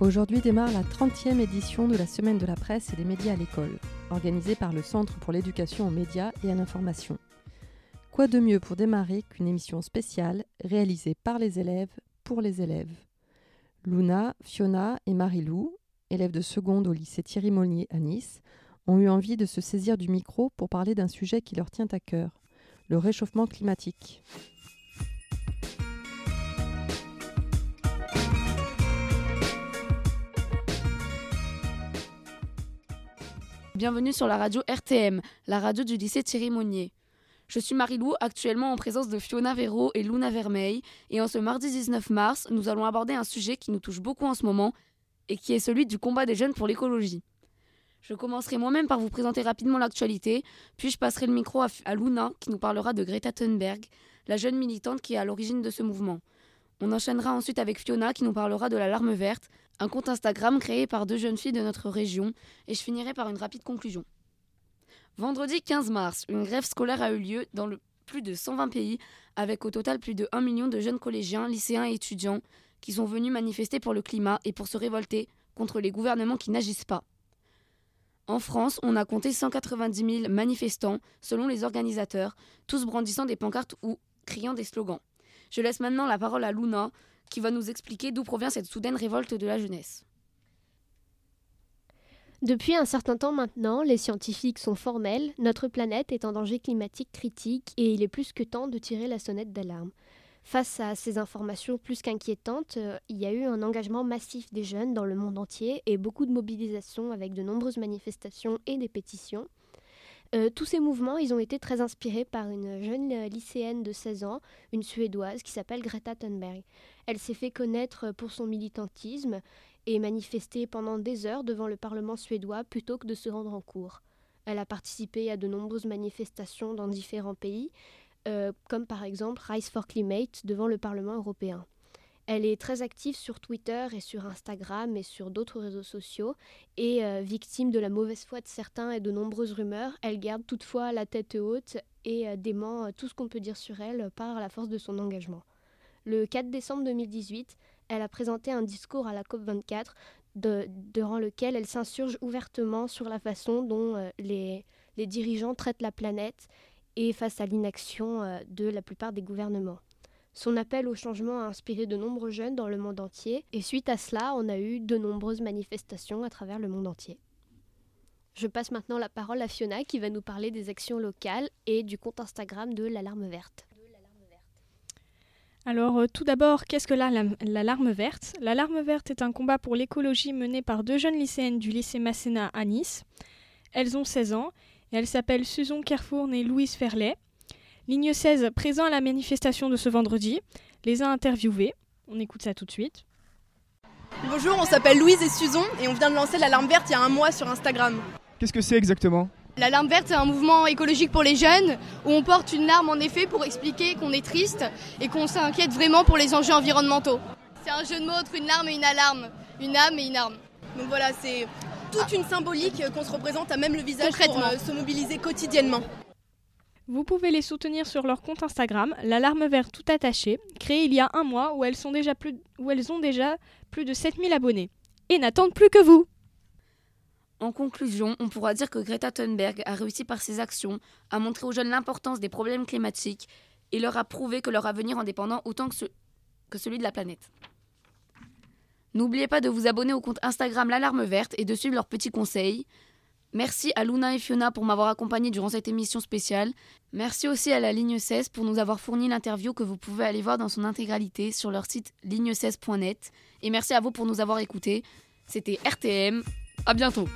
Aujourd'hui démarre la 30e édition de la Semaine de la presse et des médias à l'école, organisée par le Centre pour l'éducation aux médias et à l'information. Quoi de mieux pour démarrer qu'une émission spéciale réalisée par les élèves pour les élèves? Luna, Fiona et Marie-Lou, élèves de seconde au lycée Thierry Molnier à Nice, ont eu envie de se saisir du micro pour parler d'un sujet qui leur tient à cœur, le réchauffement climatique. Bienvenue sur la radio RTM, la radio du lycée Thierry Monnier. Je suis Marie-Lou, actuellement en présence de Fiona Véro et Luna Vermeil, et en ce mardi 19 mars, nous allons aborder un sujet qui nous touche beaucoup en ce moment, et qui est celui du combat des jeunes pour l'écologie. Je commencerai moi-même par vous présenter rapidement l'actualité, puis je passerai le micro à, Luna, qui nous parlera de Greta Thunberg, la jeune militante qui est à l'origine de ce mouvement. On enchaînera ensuite avec Fiona qui nous parlera de l'alarme verte, un compte Instagram créé par deux jeunes filles de notre région, et je finirai par une rapide conclusion. Vendredi 15 mars, une grève scolaire a eu lieu dans plus de 120 pays, avec au total plus de 1 million de jeunes collégiens, lycéens et étudiants qui sont venus manifester pour le climat et pour se révolter contre les gouvernements qui n'agissent pas. En France, on a compté 190 000 manifestants, selon les organisateurs, tous brandissant des pancartes ou criant des slogans. Je laisse maintenant la parole à Luna, qui va nous expliquer d'où provient cette soudaine révolte de la jeunesse. Depuis un certain temps maintenant, les scientifiques sont formels, notre planète est en danger climatique critique et il est plus que temps de tirer la sonnette d'alarme. Face à ces informations plus qu'inquiétantes, euh, il y a eu un engagement massif des jeunes dans le monde entier et beaucoup de mobilisations avec de nombreuses manifestations et des pétitions. Euh, tous ces mouvements, ils ont été très inspirés par une jeune euh, lycéenne de 16 ans, une Suédoise qui s'appelle Greta Thunberg. Elle s'est fait connaître pour son militantisme et manifesté pendant des heures devant le Parlement suédois plutôt que de se rendre en cours. Elle a participé à de nombreuses manifestations dans différents pays, euh, comme par exemple Rise for Climate devant le Parlement européen. Elle est très active sur Twitter et sur Instagram et sur d'autres réseaux sociaux et euh, victime de la mauvaise foi de certains et de nombreuses rumeurs, elle garde toutefois la tête haute et euh, dément euh, tout ce qu'on peut dire sur elle par la force de son engagement. Le 4 décembre 2018, elle a présenté un discours à la COP24 durant lequel elle s'insurge ouvertement sur la façon dont les, les, dirigeants traitent la planète et face à l'inaction de la plupart des gouvernements. Son appel au changement a inspiré de nombreux jeunes dans le monde entier et suite à cela, on a eu de nombreuses manifestations à travers le monde entier. Je passe maintenant la parole à Fiona qui va nous parler des actions locales et du compte Instagram de l'Alarme verte. Alors euh, tout d'abord, qu'est-ce que l'alarme verte? L'alarme verte est un combat pour l'écologie mené par deux jeunes lycéennes du lycée Masséna à Nice. Elles ont 16 ans et elles s'appellent Susan Kerfourne et Louise Ferlet. Ligne 16, présent à la manifestation de ce vendredi, les a interviewés. On écoute ça tout de suite. Bonjour, on s'appelle Louise et Suzon et on vient de lancer l'alarme verte il y a un mois sur Instagram. Qu'est-ce que c'est exactement? L'alarme verte, c'est un mouvement écologique pour les jeunes où on porte une larme en effet pour expliquer qu'on est triste et qu'on s'inquiète vraiment pour les enjeux environnementaux. C'est un jeu de mots entre une larme et une alarme, une âme et une arme. Donc voilà, c'est toute une symbolique qu'on se représente à même le visage pour euh, se mobiliser quotidiennement. Vous pouvez les soutenir sur leur compte Instagram, l'alarme verte tout attaché, créé il y a un mois où elles, ont déjà plus de 7000 abonnés. Et n'attendent plus que vous En conclusion, on pourra dire que Greta Thunberg a réussi par ses actions à montrer aux jeunes l'importance des problèmes climatiques et leur a prouvé que leur avenir en dépendant autant que celui de la planète. N'oubliez pas de vous abonner au compte Instagram L'Alarme Verte et de suivre leurs petits conseils. Merci à Luna et Fiona pour m'avoir accompagné durant cette émission spéciale. Merci aussi à la ligne 16 pour nous avoir fourni l'interview que vous pouvez aller voir dans son intégralité sur leur site ligne16.net. Et merci à vous pour nous avoir écoutés. C'était RTM. À bientôt.